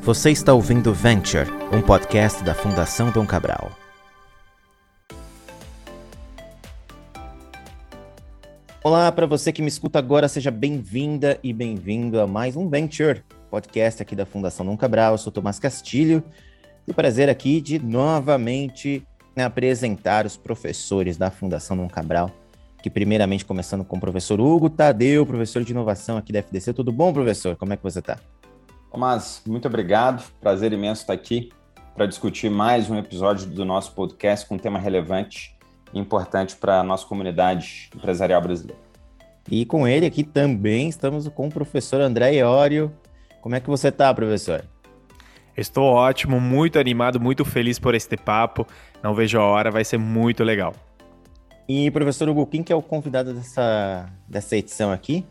Você está ouvindo Venture, um podcast da Fundação Dom Cabral. Olá, para você que me escuta agora, seja bem-vinda e bem-vindo a mais um Venture, podcast aqui da Fundação Dom Cabral. Eu sou Tomás Castilho e o prazer aqui de novamente né, apresentar os professores da Fundação Dom Cabral, que primeiramente começando com o professor Hugo Tadeu, professor de inovação aqui da FDC. Tudo bom, professor? Como é que você está? Tomás, muito obrigado. Prazer imenso estar aqui para discutir mais um episódio do nosso podcast com um tema relevante e importante para a nossa comunidade empresarial brasileira. E com ele aqui também estamos com o professor André Iório. Como é que você está, professor? Estou ótimo, muito animado, muito feliz por este papo. Não vejo a hora, vai ser muito legal. E professor Hugo, quem que é o convidado dessa, dessa edição aqui?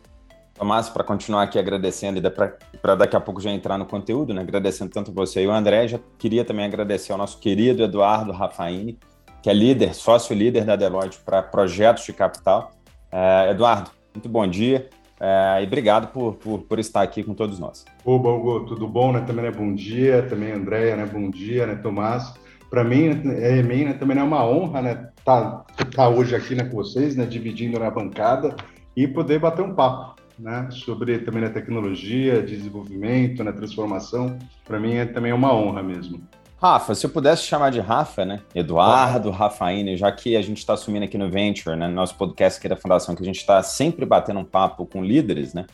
Tomás, para continuar aqui agradecendo para daqui a pouco já entrar no conteúdo, né? agradecendo tanto você e o André, já queria também agradecer ao nosso querido Eduardo Rafaini, que é líder, sócio líder da Deloitte para projetos de capital. É, Eduardo, muito bom dia é, e obrigado por, por, por, estar aqui com todos nós. Oba, Hugo, tudo bom? Né? Também é bom dia, também Andréia, né? bom dia, né, Tomás? Para mim, é, mim né, também é uma honra né, tá, tá hoje aqui né, com vocês, né, dividindo na bancada e poder bater um papo né, sobre também a tecnologia, desenvolvimento, né, transformação. Para mim é também uma honra mesmo. Rafa, se eu pudesse chamar de Rafa, né? Eduardo, ah. Rafaíne, já que a gente está assumindo aqui no Venture, né? No nosso podcast aqui da Fundação, que a gente está sempre batendo um papo com líderes, né?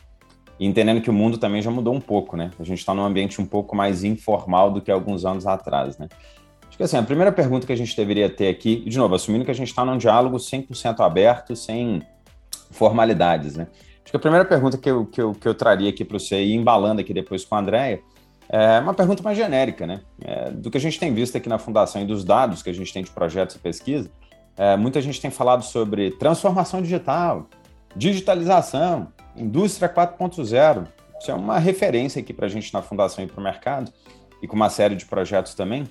E entendendo que o mundo também já mudou um pouco, né? A gente está num ambiente um pouco mais informal do que alguns anos atrás, né? Acho que assim, a primeira pergunta que a gente deveria ter aqui, de novo, assumindo que a gente está num diálogo 100% aberto, sem formalidades, né? Acho que a primeira pergunta que eu, que eu, que eu traria aqui para você, e embalando aqui depois com a Andrea, é uma pergunta mais genérica, né? É, do que a gente tem visto aqui na Fundação e dos dados que a gente tem de projetos e pesquisa, é, muita gente tem falado sobre transformação digital, digitalização, indústria 4.0. Isso é uma referência aqui para a gente na Fundação e para o mercado, e com uma série de projetos também.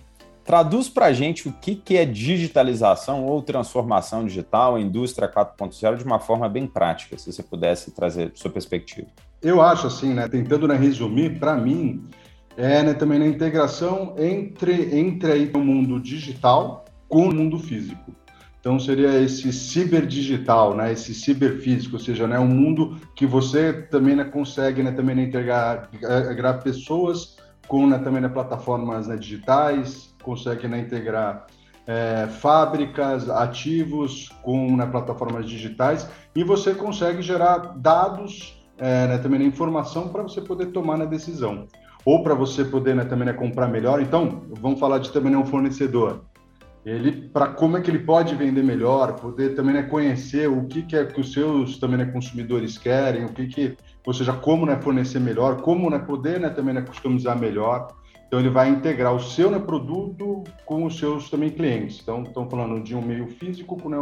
Traduz para a gente o que, que é digitalização ou transformação digital, indústria 4.0, de uma forma bem prática, se você pudesse trazer sua perspectiva. Eu acho assim, né, tentando né, resumir, para mim, é né, também na integração entre, entre aí o mundo digital com o mundo físico. Então seria esse ciberdigital, né, esse ciberfísico, ou seja, né, um mundo que você também né, consegue né, também né, integrar, integrar pessoas com né, também né, plataformas né, digitais, consegue né, integrar é, fábricas, ativos com né, plataformas digitais e você consegue gerar dados, é, né, também né, informação para você poder tomar na decisão. Ou para você poder né, também né, comprar melhor. Então, vamos falar de também né, um fornecedor. Ele, para como é que ele pode vender melhor, poder também né, conhecer o que, que é que os seus também né, consumidores querem, o que que, ou seja, como né, fornecer melhor, como né, poder né, também né, customizar melhor. Então, ele vai integrar o seu né, produto com os seus também clientes. Então, estamos falando de um meio físico né,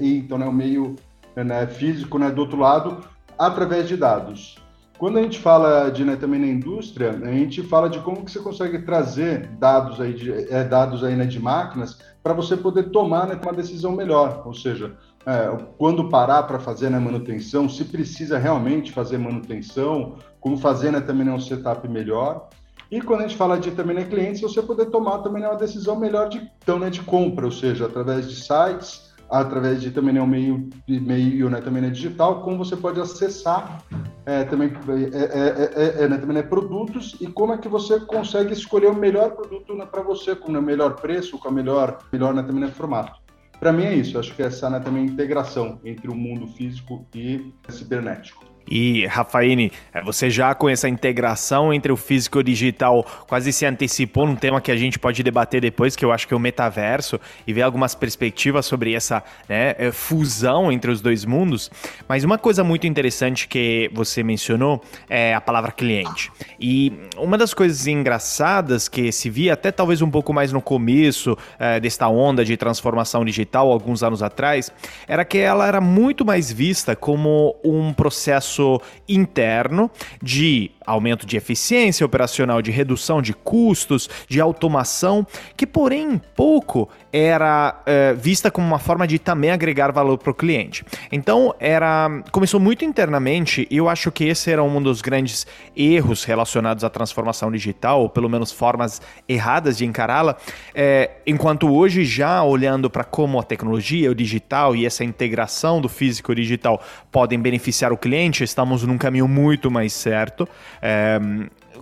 e então, né, o meio né, físico né, do outro lado, através de dados. Quando a gente fala de né, também na indústria, a gente fala de como que você consegue trazer dados aí de, é, dados aí né, de máquinas para você poder tomar né, uma decisão melhor. Ou seja, é, quando parar para fazer né, manutenção, se precisa realmente fazer manutenção, como fazer né, também né, um setup melhor. E quando a gente fala de também né, clientes, você poder tomar também né, uma decisão melhor de, então, né, de compra, ou seja, através de sites, através de também né, um meio, meio né, também né, digital, como você pode acessar é, também, é, é, é, né, também né, produtos e como é que você consegue escolher o melhor produto né, para você, com o melhor preço, com o melhor, melhor né, também né, formato. Para mim é isso, acho que essa né, também integração entre o mundo físico e cibernético. E, Rafaine, é, você já com essa integração entre o físico e o digital quase se antecipou num tema que a gente pode debater depois, que eu acho que é o metaverso, e ver algumas perspectivas sobre essa né, é, fusão entre os dois mundos. Mas uma coisa muito interessante que você mencionou é a palavra cliente. E uma das coisas engraçadas que se via até talvez um pouco mais no começo é, desta onda de transformação digital, alguns anos atrás, era que ela era muito mais vista como um processo interno de aumento de eficiência operacional, de redução de custos, de automação, que porém pouco era é, vista como uma forma de também agregar valor para o cliente. Então era começou muito internamente e eu acho que esse era um dos grandes erros relacionados à transformação digital, ou pelo menos formas erradas de encará-la. É, enquanto hoje já olhando para como a tecnologia, o digital e essa integração do físico e digital podem beneficiar o cliente, estamos num caminho muito mais certo. É,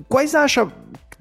quais acha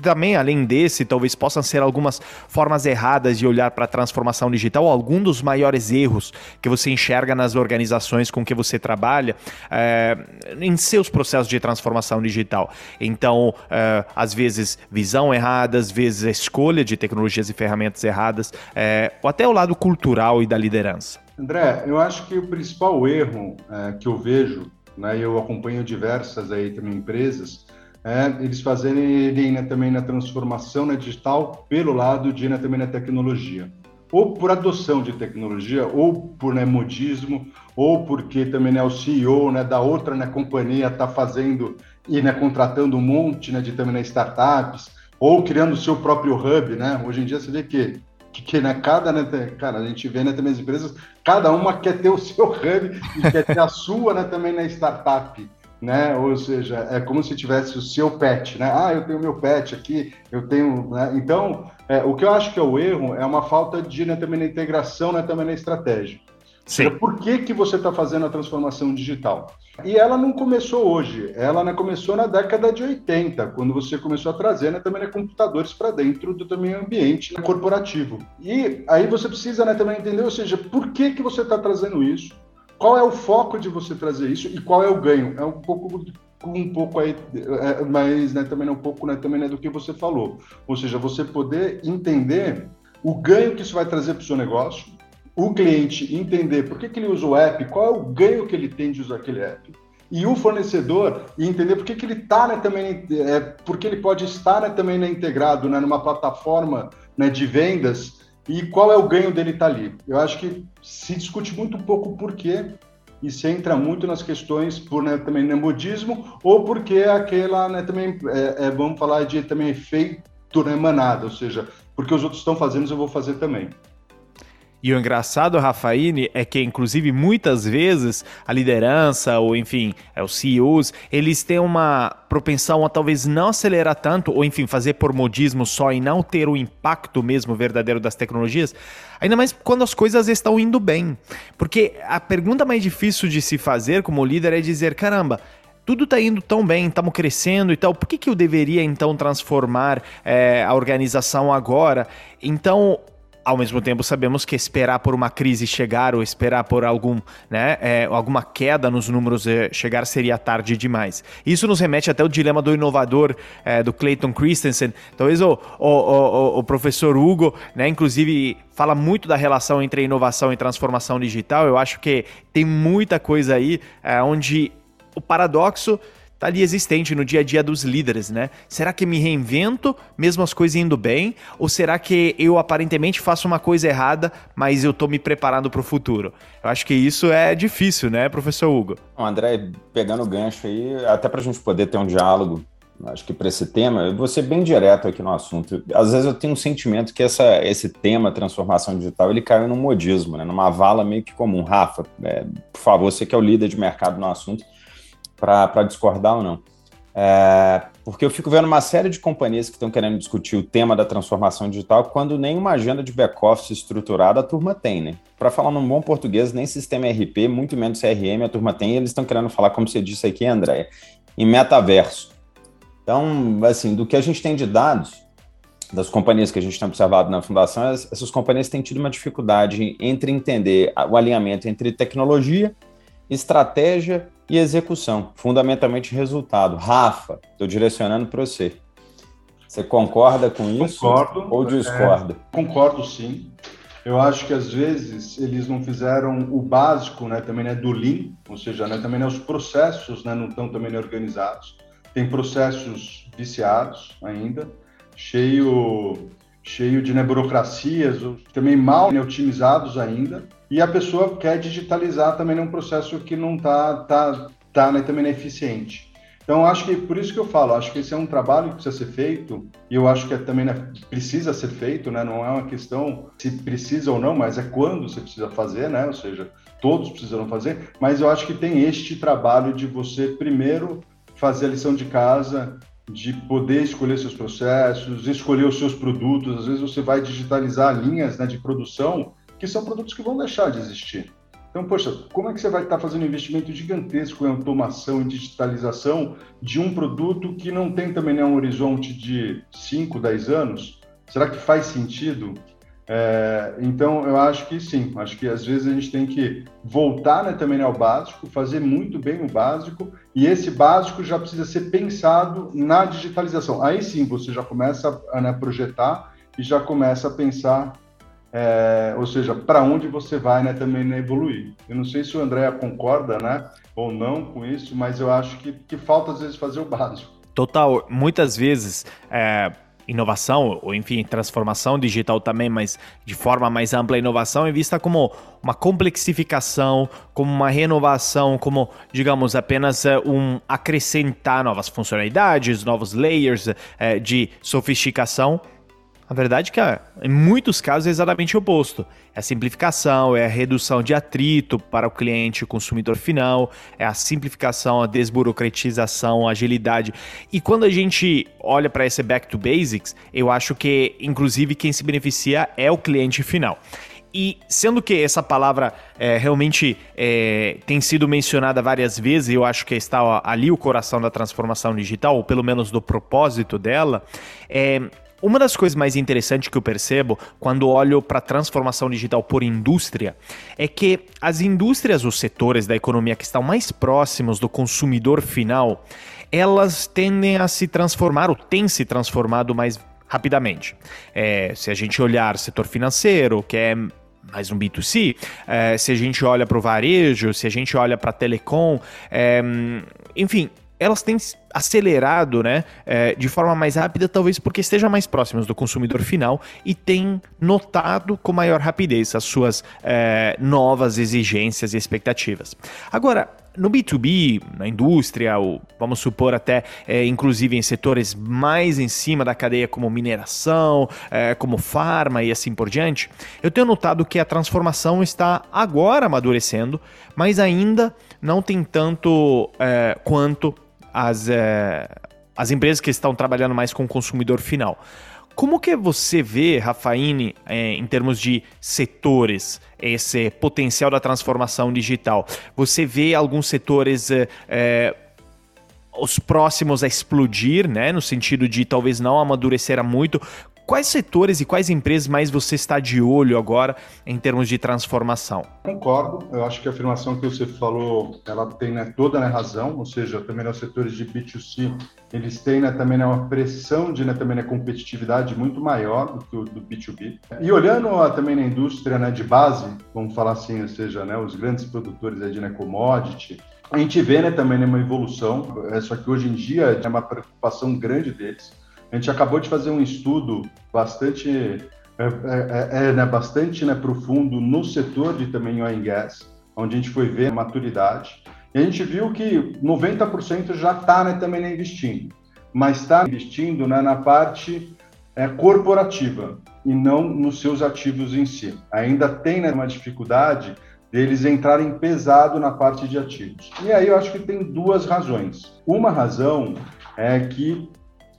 também, além desse, talvez possam ser algumas formas erradas de olhar para a transformação digital, algum dos maiores erros que você enxerga nas organizações com que você trabalha é, em seus processos de transformação digital. Então, é, às vezes, visão errada, às vezes, a escolha de tecnologias e ferramentas erradas, é, ou até o lado cultural e da liderança. André, eu acho que o principal erro que eu vejo, né, eu acompanho diversas aí também empresas, é, eles fazerem né, também na transformação né, digital pelo lado de né, também na tecnologia. Ou por adoção de tecnologia, ou por né, modismo, ou porque também né, o CEO né, da outra né, companhia está fazendo e né, contratando um monte né, de também né, startups, ou criando o seu próprio hub. Né? Hoje em dia você vê que que, que né, cada, né, cara, a gente vê né, também as empresas, cada uma quer ter o seu hub e quer ter a sua né, também na startup né? Ou seja, é como se tivesse o seu pet, né? Ah, eu tenho meu pet aqui, eu tenho. Né? Então, é, o que eu acho que é o erro é uma falta de né, também na integração, né, também na estratégia. Sim. Por que, que você está fazendo a transformação digital? E ela não começou hoje, ela né, começou na década de 80, quando você começou a trazer né, também né, computadores para dentro do também ambiente corporativo. E aí você precisa né, também entender, ou seja, por que, que você está trazendo isso? Qual é o foco de você trazer isso e qual é o ganho? É um pouco um pouco aí, é, mas né, também é um pouco né, também é do que você falou. Ou seja, você poder entender o ganho que isso vai trazer para o seu negócio, o cliente entender por que, que ele usa o app, qual é o ganho que ele tem de usar aquele app, e o fornecedor entender por que, que ele está né, também, é, porque ele pode estar né, também né, integrado né, numa plataforma né, de vendas e qual é o ganho dele estar tá ali. Eu acho que se discute muito pouco o porquê e se entra muito nas questões por né, também nemodismo ou porque aquela né, também é, é, vamos falar de também efeito né, manada, ou seja, porque os outros estão fazendo, eu vou fazer também. E o engraçado, Rafaine, é que, inclusive, muitas vezes a liderança, ou enfim, é, os CEOs, eles têm uma propensão a talvez não acelerar tanto, ou enfim, fazer por modismo só e não ter o impacto mesmo verdadeiro das tecnologias, ainda mais quando as coisas estão indo bem. Porque a pergunta mais difícil de se fazer como líder é dizer: caramba, tudo está indo tão bem, estamos crescendo e tal, por que, que eu deveria então transformar é, a organização agora? Então, ao mesmo tempo sabemos que esperar por uma crise chegar ou esperar por algum, né, é, alguma queda nos números é, chegar seria tarde demais. Isso nos remete até o dilema do inovador é, do Clayton Christensen. Talvez o, o, o, o, professor Hugo, né, inclusive fala muito da relação entre inovação e transformação digital. Eu acho que tem muita coisa aí é, onde o paradoxo tá ali existente no dia a dia dos líderes, né? Será que me reinvento, mesmo as coisas indo bem? Ou será que eu aparentemente faço uma coisa errada, mas eu tô me preparando para o futuro? Eu acho que isso é difícil, né, professor Hugo? André, pegando o gancho aí, até para a gente poder ter um diálogo acho que para esse tema, eu vou ser bem direto aqui no assunto. Às vezes eu tenho um sentimento que essa, esse tema, transformação digital, ele caiu num modismo, né? numa vala meio que comum. Rafa, é, por favor, você que é o líder de mercado no assunto, para discordar ou não. É, porque eu fico vendo uma série de companhias que estão querendo discutir o tema da transformação digital quando nenhuma agenda de back-office estruturada a turma tem, né? Para falar num bom português, nem sistema RP, muito menos CRM a turma tem, e eles estão querendo falar, como você disse aqui, André, em metaverso. Então, assim, do que a gente tem de dados, das companhias que a gente tem observado na fundação, essas companhias têm tido uma dificuldade entre entender o alinhamento entre tecnologia, estratégia e execução, fundamentalmente resultado. Rafa, estou direcionando para você. Você concorda com isso concordo, ou discorda? É, concordo, sim. Eu acho que às vezes eles não fizeram o básico, né, também né, do Lean, ou seja, né, também né, os processos né, não estão também organizados. Tem processos viciados ainda, cheio cheio de né, burocracias, também mal né, otimizados ainda e a pessoa quer digitalizar também num processo que não está tá, tá, né, também eficiente. Então, acho que por isso que eu falo, acho que esse é um trabalho que precisa ser feito, e eu acho que é, também né, precisa ser feito, né? Não é uma questão se precisa ou não, mas é quando você precisa fazer, né? Ou seja, todos precisam fazer, mas eu acho que tem este trabalho de você primeiro fazer a lição de casa, de poder escolher seus processos, escolher os seus produtos. Às vezes você vai digitalizar linhas né, de produção que são produtos que vão deixar de existir. Então, poxa, como é que você vai estar fazendo um investimento gigantesco em automação e digitalização de um produto que não tem também né, um horizonte de 5, 10 anos? Será que faz sentido? É, então, eu acho que sim, acho que às vezes a gente tem que voltar né, também ao básico, fazer muito bem o básico, e esse básico já precisa ser pensado na digitalização. Aí sim você já começa a né, projetar e já começa a pensar é, ou seja, para onde você vai né, também né, evoluir. Eu não sei se o André concorda né, ou não com isso, mas eu acho que, que falta às vezes fazer o básico. Total, muitas vezes é, inovação, ou enfim, transformação digital também, mas de forma mais ampla, inovação é vista como uma complexificação, como uma renovação, como, digamos, apenas é, um acrescentar novas funcionalidades, novos layers é, de sofisticação a verdade é que, em muitos casos, é exatamente o oposto. É a simplificação, é a redução de atrito para o cliente e o consumidor final, é a simplificação, a desburocratização, a agilidade. E quando a gente olha para esse back to basics, eu acho que, inclusive, quem se beneficia é o cliente final. E sendo que essa palavra é, realmente é, tem sido mencionada várias vezes, eu acho que está ali o coração da transformação digital, ou pelo menos do propósito dela, é, uma das coisas mais interessantes que eu percebo quando olho para a transformação digital por indústria é que as indústrias, os setores da economia que estão mais próximos do consumidor final, elas tendem a se transformar ou têm se transformado mais rapidamente. É, se a gente olhar setor financeiro, que é mais um B2C, é, se a gente olha para o varejo, se a gente olha para telecom, é, enfim, elas têm acelerado né, é, de forma mais rápida, talvez porque estejam mais próximas do consumidor final e têm notado com maior rapidez as suas é, novas exigências e expectativas. Agora, no B2B, na indústria, ou vamos supor até é, inclusive em setores mais em cima da cadeia, como mineração, é, como farma e assim por diante, eu tenho notado que a transformação está agora amadurecendo, mas ainda não tem tanto é, quanto as, é, as empresas que estão trabalhando mais com o consumidor final. Como que você vê, Rafaine, é, em termos de setores, esse potencial da transformação digital? Você vê alguns setores é, os próximos a explodir, né? No sentido de talvez não amadurecer muito. Quais setores e quais empresas mais você está de olho agora em termos de transformação? Concordo, eu acho que a afirmação que você falou, ela tem né, toda a razão, ou seja, também nos setores de B2C, eles têm né, também né, uma pressão de né, também né, competitividade muito maior do que o do B2B. E olhando também na indústria né, de base, vamos falar assim, ou seja, né, os grandes produtores de né, commodity, a gente vê né, também né, uma evolução, é, só que hoje em dia é uma preocupação grande deles a gente acabou de fazer um estudo bastante, é, é, é, é né, bastante né, profundo no setor de também oil and gas, onde a gente foi ver a maturidade. E a gente viu que 90% já está né, também né, investindo, mas está investindo né, na parte é, corporativa e não nos seus ativos em si. Ainda tem né, uma dificuldade deles entrarem pesado na parte de ativos. E aí eu acho que tem duas razões. Uma razão é que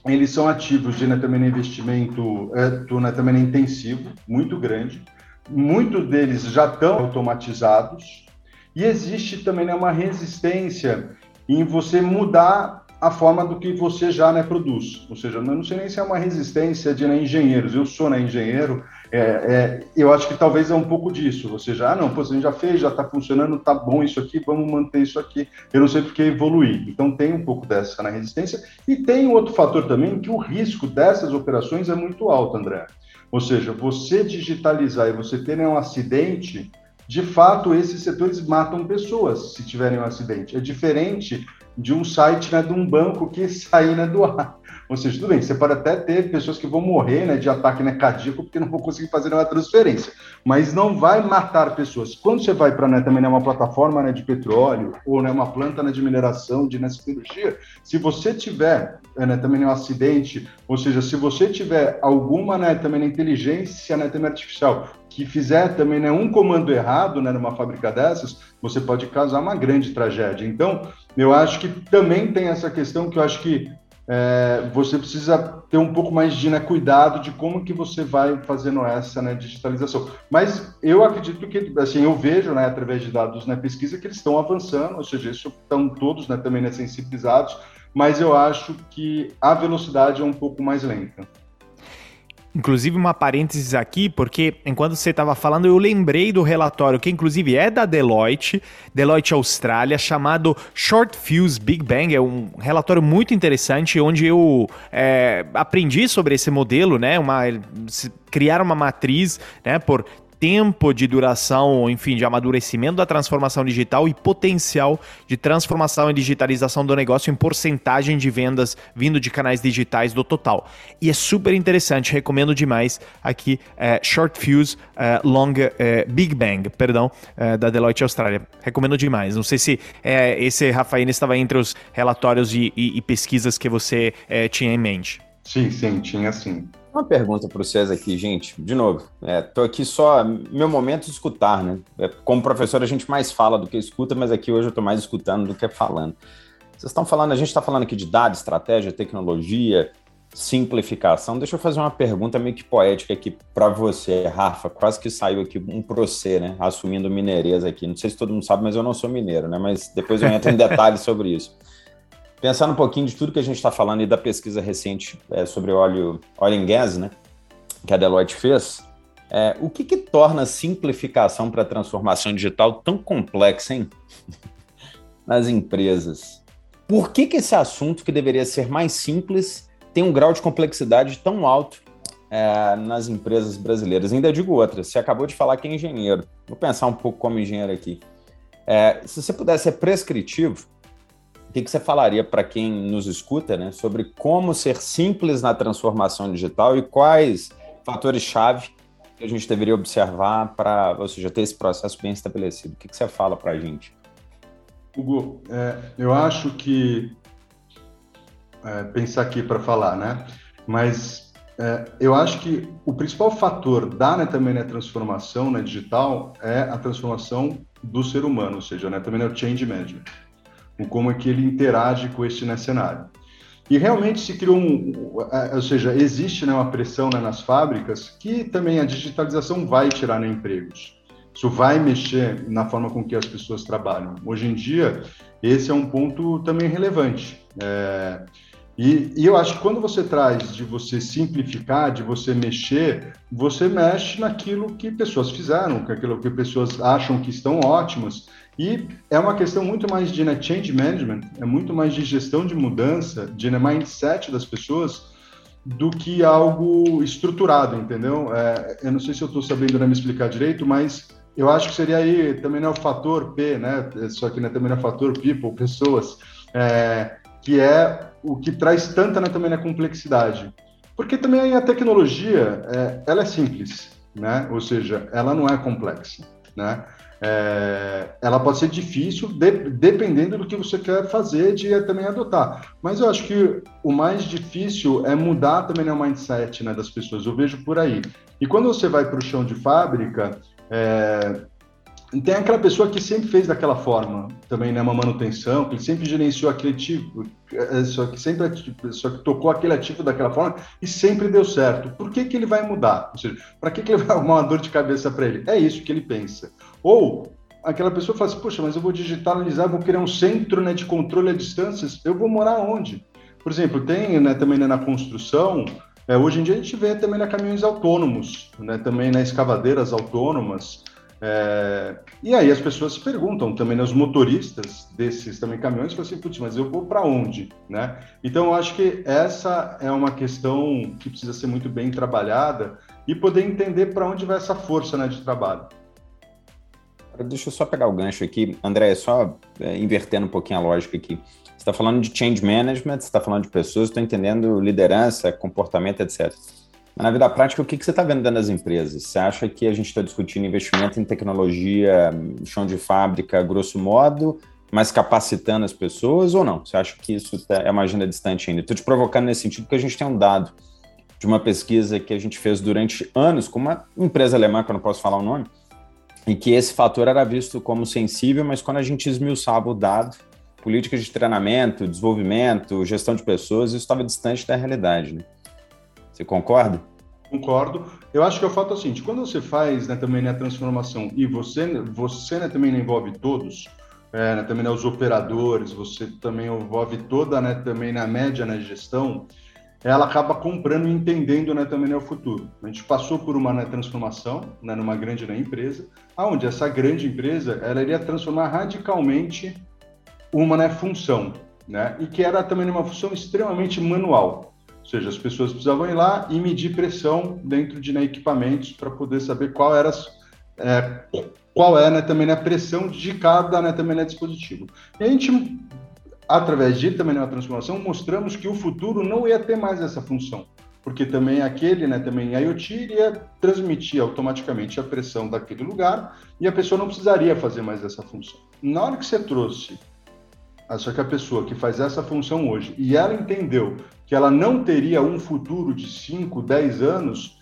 eles são ativos de também investimento é, também intensivo, muito grande. Muitos deles já estão automatizados e existe também né, uma resistência em você mudar a forma do que você já né, produz. Ou seja, eu não sei nem se é uma resistência de né, engenheiros. Eu sou né, engenheiro, é, é, eu acho que talvez é um pouco disso. Ou seja, ah, não, pô, a gente já fez, já está funcionando, tá bom isso aqui, vamos manter isso aqui. Eu não sei porque evoluir. Então tem um pouco dessa na resistência. E tem outro fator também, que o risco dessas operações é muito alto, André. Ou seja, você digitalizar e você ter né, um acidente, de fato, esses setores matam pessoas se tiverem um acidente. É diferente de um site né, de um banco que sair né, do ar. Ou seja, tudo bem, você pode até ter pessoas que vão morrer né, de ataque né, cardíaco porque não vão conseguir fazer uma transferência, mas não vai matar pessoas. Quando você vai para né, também né, uma plataforma né, de petróleo ou né, uma planta né, de mineração, de né, cirurgia, se você tiver né, também um acidente, ou seja, se você tiver alguma né, também inteligência né, também artificial que fizer também né, um comando errado né, numa fábrica dessas, você pode causar uma grande tragédia. Então, eu acho que também tem essa questão que eu acho que é, você precisa ter um pouco mais de né, cuidado de como que você vai fazendo essa né, digitalização. Mas eu acredito que, assim, eu vejo, né, através de dados na né, pesquisa, que eles estão avançando, ou seja, isso estão todos né, também né, sensibilizados, mas eu acho que a velocidade é um pouco mais lenta. Inclusive, uma parênteses aqui, porque enquanto você estava falando, eu lembrei do relatório que, inclusive, é da Deloitte, Deloitte Austrália, chamado Short Fuse Big Bang. É um relatório muito interessante, onde eu é, aprendi sobre esse modelo, né? Uma, criar uma matriz né, por tempo de duração, enfim, de amadurecimento da transformação digital e potencial de transformação e digitalização do negócio em porcentagem de vendas vindo de canais digitais do total. E é super interessante, recomendo demais aqui é, Short Fuse é, Long é, Big Bang, perdão, é, da Deloitte Austrália. Recomendo demais. Não sei se é, esse Rafael estava entre os relatórios e, e, e pesquisas que você é, tinha em mente. Sim, sim, tinha sim. Uma pergunta para vocês aqui, gente. De novo, estou é, aqui só. Meu momento de escutar, né? É, como professor, a gente mais fala do que escuta, mas aqui hoje eu estou mais escutando do que falando. Vocês estão falando, a gente está falando aqui de dados, estratégia, tecnologia, simplificação. Deixa eu fazer uma pergunta meio que poética aqui para você, Rafa. Quase que saiu aqui um procê, né? Assumindo mineireza aqui. Não sei se todo mundo sabe, mas eu não sou mineiro, né? Mas depois eu entro em detalhes sobre isso. Pensando um pouquinho de tudo que a gente está falando e da pesquisa recente é, sobre óleo, óleo em gas, né, que a Deloitte fez, é, o que, que torna a simplificação para a transformação digital tão complexa, hein? nas empresas? Por que, que esse assunto, que deveria ser mais simples, tem um grau de complexidade tão alto é, nas empresas brasileiras? Ainda digo outra, você acabou de falar que é engenheiro. Vou pensar um pouco como engenheiro aqui. É, se você pudesse ser prescritivo, que, que você falaria para quem nos escuta né, sobre como ser simples na transformação digital e quais fatores-chave que a gente deveria observar para, ou seja, ter esse processo bem estabelecido? O que, que você fala para a gente? Hugo, é, eu acho que é, pensar aqui para falar, né? Mas é, eu acho que o principal fator da né, também né, transformação né, digital é a transformação do ser humano, ou seja, né, também é o change management como é que ele interage com este né, cenário. E realmente se criou um, ou seja, existe né, uma pressão né, nas fábricas que também a digitalização vai tirar né, empregos. Isso vai mexer na forma com que as pessoas trabalham. Hoje em dia, esse é um ponto também relevante. É, e, e, eu acho que quando você traz de você simplificar, de você mexer, você mexe naquilo que pessoas fizeram, aquilo que pessoas acham que estão ótimas. E é uma questão muito mais de né, change management, é muito mais de gestão de mudança, de né, mindset das pessoas, do que algo estruturado, entendeu? É, eu não sei se eu estou sabendo né, me explicar direito, mas eu acho que seria aí também né, o fator P, né? Só que né, também é fator people, pessoas, é, que é o que traz tanta né, também na complexidade. Porque também a tecnologia, é, ela é simples, né? Ou seja, ela não é complexa, né? É, ela pode ser difícil de, dependendo do que você quer fazer de também adotar. Mas eu acho que o mais difícil é mudar também né, o mindset né, das pessoas. Eu vejo por aí. E quando você vai para o chão de fábrica, é, tem aquela pessoa que sempre fez daquela forma, também né, uma manutenção, que sempre gerenciou aquele tipo, só que sempre só que tocou aquele ativo daquela forma e sempre deu certo. Por que, que ele vai mudar? Ou seja, para que, que ele vai arrumar uma dor de cabeça para ele? É isso que ele pensa. Ou aquela pessoa fala assim, poxa, mas eu vou digitalizar, vou criar um centro né, de controle a distâncias, eu vou morar onde? Por exemplo, tem né, também né, na construção, é, hoje em dia a gente vê também na caminhões autônomos, né, também nas escavadeiras autônomas, é, e aí as pessoas se perguntam também, né, os motoristas desses também caminhões, falam assim, putz, mas eu vou para onde, né? Então eu acho que essa é uma questão que precisa ser muito bem trabalhada e poder entender para onde vai essa força né, de trabalho. Deixa eu só pegar o gancho aqui. André, só é, invertendo um pouquinho a lógica aqui. Você está falando de change management, você está falando de pessoas, estou entendendo liderança, comportamento, etc. Mas na vida prática, o que, que você está vendo dentro das empresas? Você acha que a gente está discutindo investimento em tecnologia, chão de fábrica, grosso modo, mas capacitando as pessoas ou não? Você acha que isso tá, é uma agenda distante ainda? Estou te provocando nesse sentido porque a gente tem um dado de uma pesquisa que a gente fez durante anos com uma empresa alemã, que eu não posso falar o nome, e que esse fator era visto como sensível, mas quando a gente esmiuçava o dado, políticas de treinamento, desenvolvimento, gestão de pessoas, isso estava distante da realidade. Né? Você concorda? Concordo. Eu acho que é o fato é o seguinte: quando você faz né, também a né, transformação e você, você né, também envolve todos, é, né, também né, os operadores, você também envolve toda né, também na média na né, gestão, ela acaba comprando e entendendo né, também né, o futuro. A gente passou por uma né, transformação né, numa grande né, empresa, aonde essa grande empresa ela iria transformar radicalmente uma né, função, né, e que era também uma função extremamente manual. Ou seja, as pessoas precisavam ir lá e medir pressão dentro de né, equipamentos para poder saber qual era, é, qual é né, também a pressão de cada né, também, né, dispositivo. E a gente através de também uma transformação, mostramos que o futuro não ia ter mais essa função, porque também aquele, né, também IoT iria transmitir automaticamente a pressão daquele lugar e a pessoa não precisaria fazer mais essa função. Na hora que você trouxe, só que a pessoa que faz essa função hoje e ela entendeu que ela não teria um futuro de 5, 10 anos,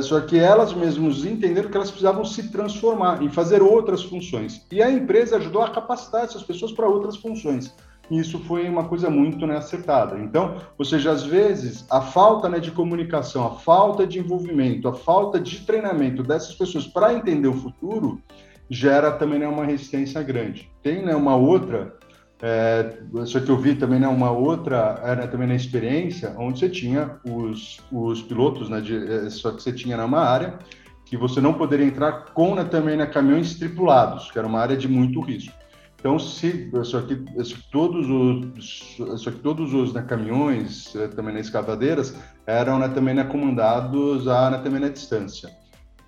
só que elas mesmas entenderam que elas precisavam se transformar e fazer outras funções. E a empresa ajudou a capacitar essas pessoas para outras funções. E isso foi uma coisa muito né, acertada. Então, ou seja, às vezes, a falta né, de comunicação, a falta de envolvimento, a falta de treinamento dessas pessoas para entender o futuro gera também né, uma resistência grande. Tem né, uma outra é, só que eu vi também né, uma outra, era também na experiência, onde você tinha os, os pilotos, né, de, é, só que você tinha numa área que você não poderia entrar com né, também né, caminhões tripulados, que era uma área de muito risco. Então, se só que, todos os só que todos os né, caminhões é, também nas escavadeiras eram né, também né, comandados a né, também na distância.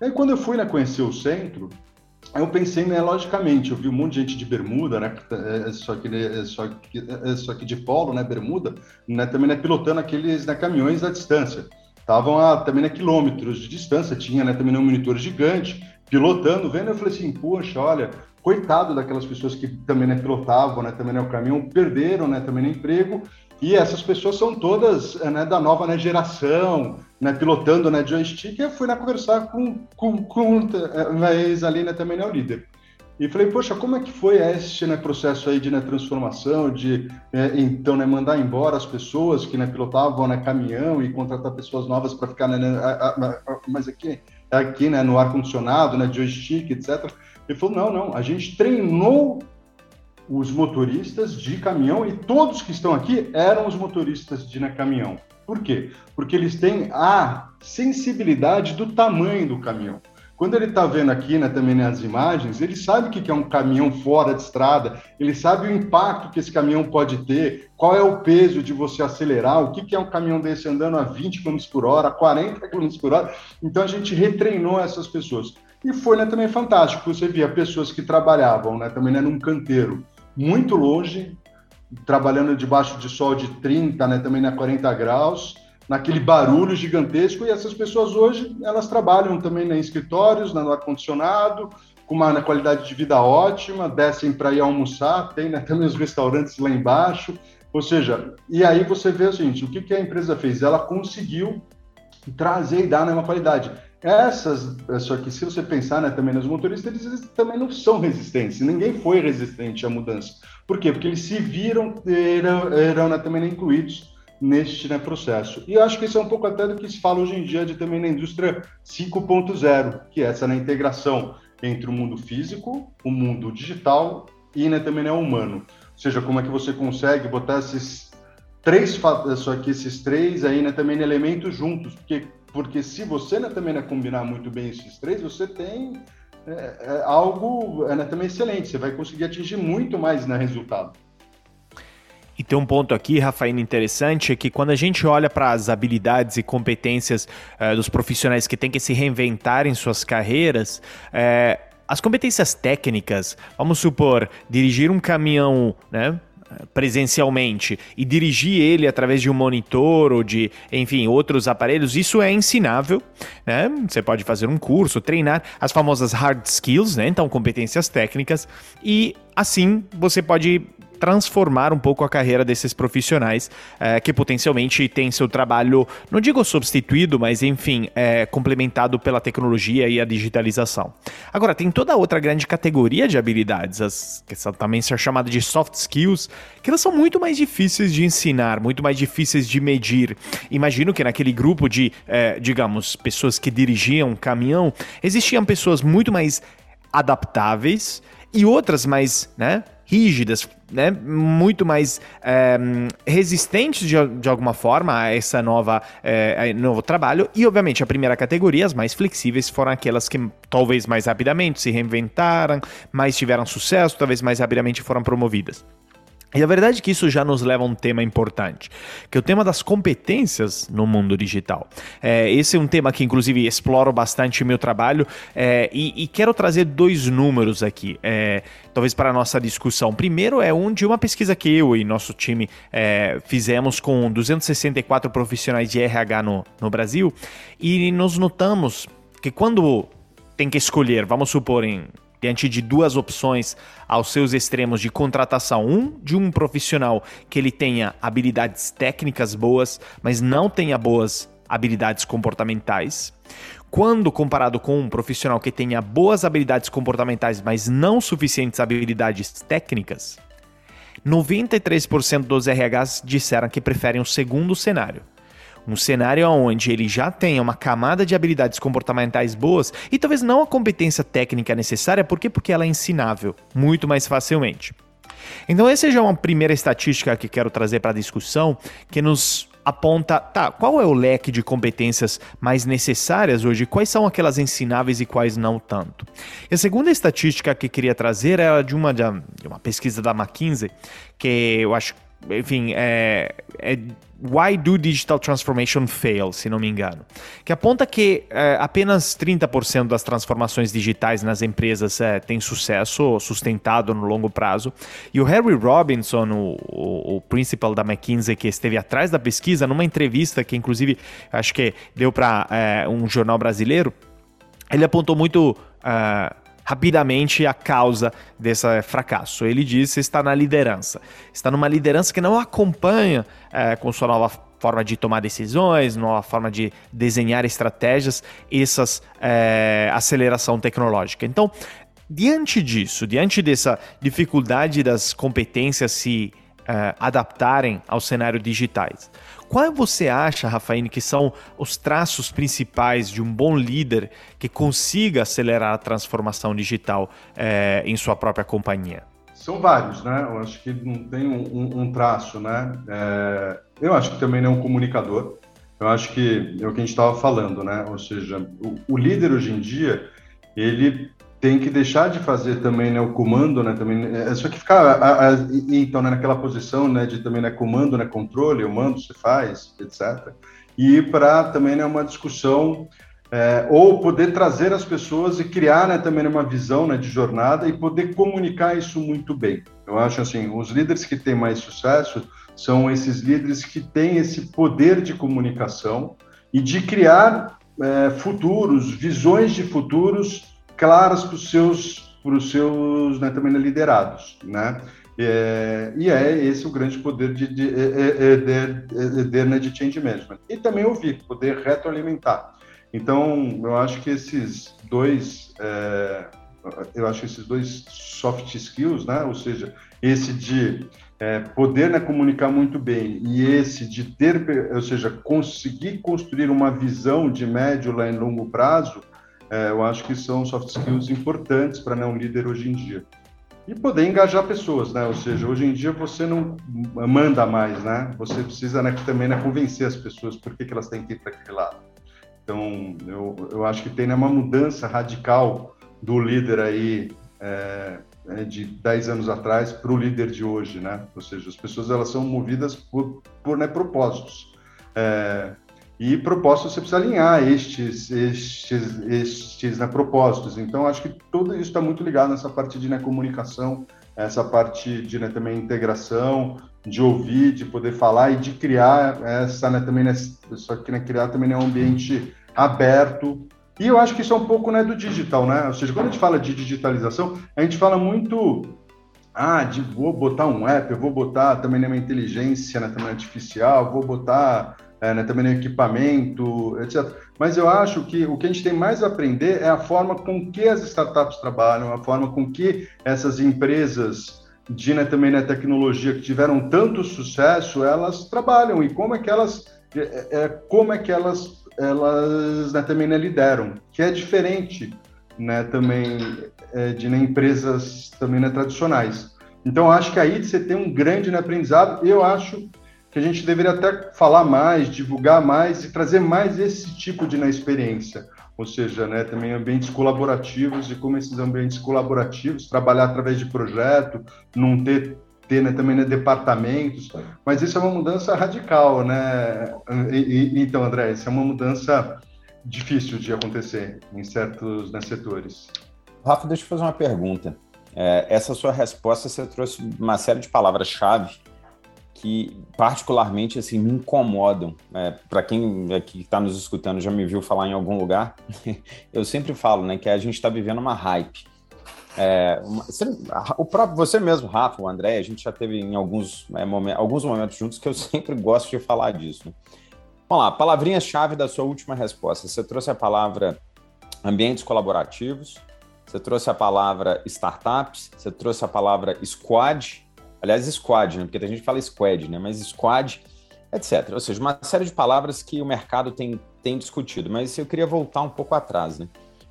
Aí quando eu fui né, conhecer o centro, eu pensei, né, logicamente, eu vi um monte de gente de bermuda, né, é, é só que, né, é só que, só que de polo, né, bermuda, né, também né, pilotando aqueles né, caminhões à distância. Estavam a também né, quilômetros de distância, tinha né, também um monitor gigante, pilotando, vendo, eu falei assim, poxa, olha, coitado daquelas pessoas que também né, pilotavam, né, também né, o caminhão, perderam, né, também no emprego, e essas pessoas são todas né, da nova né, geração, né, pilotando né, joystick. Eu fui conversar com, com, com uma ex ali né, também né, o líder. E falei, poxa, como é que foi este né, processo aí de né, transformação, de né, então né, mandar embora as pessoas que né, pilotavam né, caminhão e contratar pessoas novas para ficar né, né mas aqui, aqui né, no ar condicionado, né, joystick, etc. Ele falou, não, não, a gente treinou os motoristas de caminhão e todos que estão aqui eram os motoristas de né, caminhão. Por quê? Porque eles têm a sensibilidade do tamanho do caminhão. Quando ele está vendo aqui né, também nas imagens, ele sabe o que é um caminhão fora de estrada, ele sabe o impacto que esse caminhão pode ter, qual é o peso de você acelerar, o que é um caminhão desse andando a 20 km por hora, 40 km por hora. Então a gente retreinou essas pessoas. E foi né, também fantástico. Você via pessoas que trabalhavam né, também né, num canteiro muito longe, trabalhando debaixo de sol de 30, né, também na 40 graus, naquele barulho gigantesco, e essas pessoas hoje, elas trabalham também em escritórios, no ar-condicionado, com uma qualidade de vida ótima, descem para ir almoçar, tem né, também os restaurantes lá embaixo, ou seja, e aí você vê seguinte, o que, que a empresa fez? Ela conseguiu trazer e dar né, uma qualidade. Essas, só que se você pensar né, também nos motoristas, eles também não são resistentes. Ninguém foi resistente à mudança. Por quê? Porque eles se viram, eram, eram né, também incluídos neste né, processo. E eu acho que isso é um pouco até do que se fala hoje em dia de também na indústria 5.0, que é essa né, integração entre o mundo físico, o mundo digital e né, também né, humano. Ou seja, como é que você consegue botar esses três, só que esses três aí né, também elementos juntos, porque porque se você né, também né, combinar muito bem esses três, você tem é, é algo é, né, também excelente. Você vai conseguir atingir muito mais né, resultado. E tem um ponto aqui, Rafael, interessante, é que quando a gente olha para as habilidades e competências uh, dos profissionais que têm que se reinventar em suas carreiras, uh, as competências técnicas, vamos supor, dirigir um caminhão, né? Presencialmente e dirigir ele através de um monitor ou de, enfim, outros aparelhos, isso é ensinável, né? Você pode fazer um curso, treinar as famosas hard skills, né? Então, competências técnicas e assim você pode transformar um pouco a carreira desses profissionais é, que potencialmente têm seu trabalho, não digo substituído, mas enfim, é, complementado pela tecnologia e a digitalização. Agora, tem toda outra grande categoria de habilidades, as, que são também ser chamadas de soft skills, que elas são muito mais difíceis de ensinar, muito mais difíceis de medir. Imagino que naquele grupo de, é, digamos, pessoas que dirigiam um caminhão, existiam pessoas muito mais adaptáveis e outras mais, né, rígidas, né, muito mais é, resistentes de, de alguma forma a essa nova é, novo trabalho. E obviamente a primeira categoria as mais flexíveis foram aquelas que talvez mais rapidamente se reinventaram mais tiveram sucesso talvez mais rapidamente foram promovidas e a verdade é que isso já nos leva a um tema importante, que é o tema das competências no mundo digital. É, esse é um tema que, inclusive, exploro bastante o meu trabalho é, e, e, quero trazer dois números aqui, é, talvez para a nossa discussão. Primeiro é um de uma pesquisa que eu e nosso time é, fizemos com 264 profissionais de RH no, no Brasil e nos notamos que quando tem que escolher, vamos supor, em diante de duas opções aos seus extremos de contratação. Um, de um profissional que ele tenha habilidades técnicas boas, mas não tenha boas habilidades comportamentais. Quando comparado com um profissional que tenha boas habilidades comportamentais, mas não suficientes habilidades técnicas, 93% dos RHs disseram que preferem o segundo cenário um cenário onde ele já tenha uma camada de habilidades comportamentais boas e talvez não a competência técnica necessária, por quê? Porque ela é ensinável muito mais facilmente. Então, essa já é uma primeira estatística que quero trazer para a discussão, que nos aponta, tá, qual é o leque de competências mais necessárias hoje, quais são aquelas ensináveis e quais não tanto. E a segunda estatística que queria trazer é de uma, de uma pesquisa da McKinsey, que eu acho enfim, é, é Why Do Digital Transformation Fail, se não me engano, que aponta que é, apenas 30% das transformações digitais nas empresas é, tem sucesso sustentado no longo prazo. E o Harry Robinson, o, o, o principal da McKinsey, que esteve atrás da pesquisa, numa entrevista que inclusive acho que deu para é, um jornal brasileiro, ele apontou muito. Uh, rapidamente a causa desse fracasso. Ele disse está na liderança. Está numa liderança que não acompanha é, com sua nova forma de tomar decisões, nova forma de desenhar estratégias, essas é, aceleração tecnológica. Então, diante disso, diante dessa dificuldade das competências se é, adaptarem ao cenário digitais, qual você acha, Rafaine, que são os traços principais de um bom líder que consiga acelerar a transformação digital é, em sua própria companhia? São vários, né? Eu acho que não tem um, um traço, né? É, eu acho que também não é um comunicador. Eu acho que é o que a gente estava falando, né? Ou seja, o, o líder hoje em dia, ele tem que deixar de fazer também né, o comando, né, também, é só que ficar, a, a, então, né, naquela posição, né, de também, né, comando, né, controle, o mando se faz, etc. E para também, né, uma discussão, é, ou poder trazer as pessoas e criar, né, também uma visão, né, de jornada e poder comunicar isso muito bem. Eu acho, assim, os líderes que têm mais sucesso são esses líderes que têm esse poder de comunicação e de criar é, futuros, visões de futuros claras para os seus, para os seus né, também liderados, né? É, e é esse o grande poder de, de, de, de, né, de change management. E também ouvir, poder retroalimentar. Então, eu acho que esses dois, é, eu acho que esses dois soft skills, né, ou seja, esse de é, poder né, comunicar muito bem e esse de ter, ou seja, conseguir construir uma visão de médio e longo prazo, é, eu acho que são soft skills importantes para né, um líder hoje em dia. E poder engajar pessoas, né? Ou seja, hoje em dia você não manda mais, né? Você precisa né, também né, convencer as pessoas por que, que elas têm que ir para aquele lado. Então, eu, eu acho que tem né, uma mudança radical do líder aí é, é de 10 anos atrás para o líder de hoje, né? Ou seja, as pessoas elas são movidas por, por né, propósitos. É, E propósitos você precisa alinhar estes, estes, estes né, propósitos. Então, acho que tudo isso está muito ligado nessa parte de né, comunicação, essa parte de né, também integração, de ouvir, de poder falar e de criar essa né, também né, só que né, criar também né, um ambiente aberto. E eu acho que isso é um pouco né, do digital, né? Ou seja, quando a gente fala de digitalização, a gente fala muito ah, de vou botar um app, eu vou botar também né, uma inteligência né, também artificial, vou botar é, né, também no equipamento, etc. Mas eu acho que o que a gente tem mais a aprender é a forma com que as startups trabalham, a forma com que essas empresas de né, também na né, tecnologia que tiveram tanto sucesso, elas trabalham e como é que elas, é, é, como é que elas, elas né, também né, lideram, que é diferente né, também é, de né, empresas também né, tradicionais. Então, acho que aí você tem um grande né, aprendizado. Eu acho que a gente deveria até falar mais, divulgar mais e trazer mais esse tipo de experiência. Ou seja, né, também ambientes colaborativos e como esses ambientes colaborativos, trabalhar através de projeto, não ter ter né, também né, departamentos, mas isso é uma mudança radical, né? E, e, então, André, isso é uma mudança difícil de acontecer em certos né, setores. Rafa, deixa eu fazer uma pergunta. É, essa sua resposta, você trouxe uma série de palavras-chave que particularmente assim me incomodam. É, Para quem aqui está nos escutando já me viu falar em algum lugar, eu sempre falo, né, que a gente está vivendo uma hype. É, uma, o próprio você mesmo, Rafa, o André, a gente já teve em alguns, é, momentos, alguns momentos juntos que eu sempre gosto de falar disso. Né? Vamos lá, palavrinha-chave da sua última resposta. Você trouxe a palavra ambientes colaborativos, você trouxe a palavra startups, você trouxe a palavra squad, Aliás, squad, né? Porque a gente fala squad, né? Mas squad, etc. Ou seja, uma série de palavras que o mercado tem, tem discutido. Mas eu queria voltar um pouco atrás, né?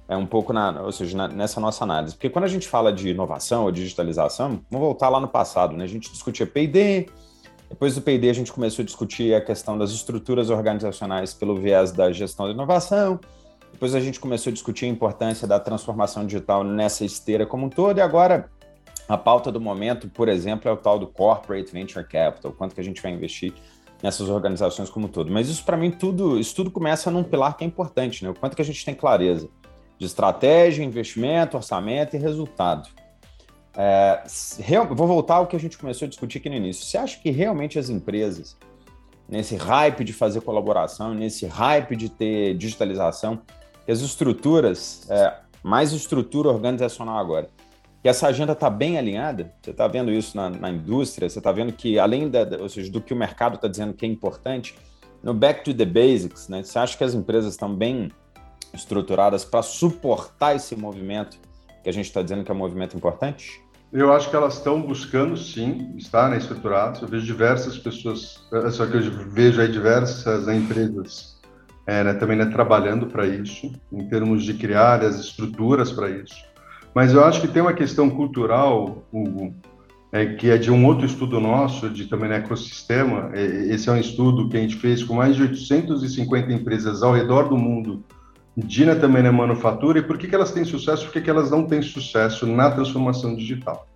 É um pouco na, ou seja, na, nessa nossa análise. Porque quando a gente fala de inovação ou digitalização, vamos voltar lá no passado, né? A gente discutia P&D, depois do P&D a gente começou a discutir a questão das estruturas organizacionais pelo viés da gestão da inovação. Depois a gente começou a discutir a importância da transformação digital nessa esteira como um todo. E agora a pauta do momento, por exemplo, é o tal do Corporate Venture Capital, quanto que a gente vai investir nessas organizações como um todo. Mas isso, para mim, tudo, isso tudo começa num pilar que é importante, né? O quanto que a gente tem clareza de estratégia, investimento, orçamento e resultado. É, real, vou voltar ao que a gente começou a discutir aqui no início. Você acha que realmente as empresas, nesse hype de fazer colaboração, nesse hype de ter digitalização, as estruturas, é, mais estrutura organizacional agora, que essa agenda está bem alinhada? Você está vendo isso na, na indústria? Você está vendo que, além da, ou seja, do que o mercado está dizendo que é importante, no back to the basics, né? Você acha que as empresas estão bem estruturadas para suportar esse movimento que a gente está dizendo que é um movimento importante? Eu acho que elas estão buscando, sim, estar estruturadas. Eu vejo diversas pessoas, é só que eu vejo aí diversas empresas é, né, também né, trabalhando para isso, em termos de criar as estruturas para isso. Mas eu acho que tem uma questão cultural, Hugo, é, que é de um outro estudo nosso, de também no ecossistema. É, esse é um estudo que a gente fez com mais de 850 empresas ao redor do mundo, de né, também na manufatura, e por que, que elas têm sucesso, por que, que elas não têm sucesso na transformação digital.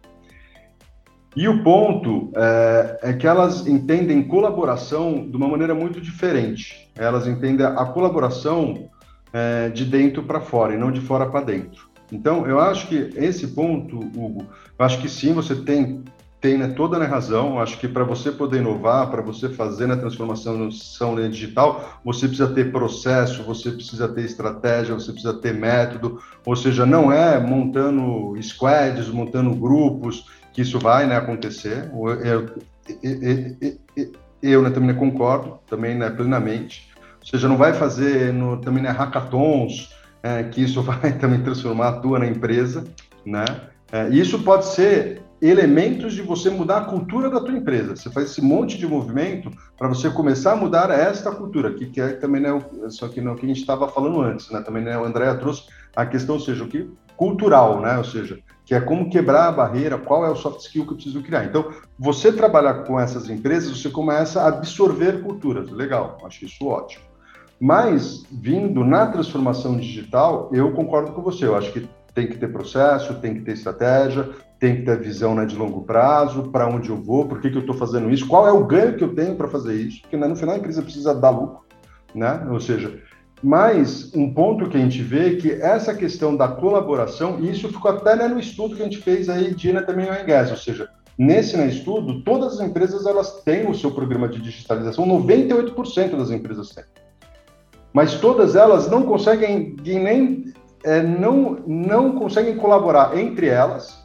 E o ponto é, é, que elas entendem colaboração de uma maneira muito diferente. Elas entendem a colaboração é, de dentro para fora e não de fora para dentro. Então, eu acho que esse ponto, Hugo, eu acho que sim, você tem, tem né, toda a razão. Eu acho que para você poder inovar, para você fazer na transformação né, digital, você precisa ter processo, você precisa ter estratégia, você precisa ter método. Ou seja, não é montando squads, montando grupos que isso vai né, acontecer. Eu, eu, eu, eu né, também concordo, também né, plenamente. Ou seja, não vai fazer no, também né, hackathons, é, que isso vai também transformar a tua na empresa, né? É, isso pode ser elementos de você mudar a cultura da tua empresa. Você faz esse monte de movimento para você começar a mudar esta cultura, que, que é também né, só que não que a gente estava falando antes, né? Também né, o André trouxe a questão, ou seja, o que cultural, né? Ou seja, que é como quebrar a barreira, qual é o soft skill que eu preciso criar. Então, você trabalhar com essas empresas, você começa a absorver culturas. Legal, acho isso ótimo. Mas, vindo na transformação digital, eu concordo com você. Eu acho que tem que ter processo, tem que ter estratégia, tem que ter visão né, de longo prazo, para onde eu vou, por que, que eu estou fazendo isso, qual é o ganho que eu tenho para fazer isso, porque né, no final a empresa precisa dar lucro. né? Ou seja, mas um ponto que a gente vê é que essa questão da colaboração, e isso ficou até né, no estudo que a gente fez aí de né, também no Gas, ou seja, nesse né, estudo, todas as empresas elas têm o seu programa de digitalização, 98% das empresas têm. Mas todas elas não conseguem nem é, não, não conseguem colaborar entre elas,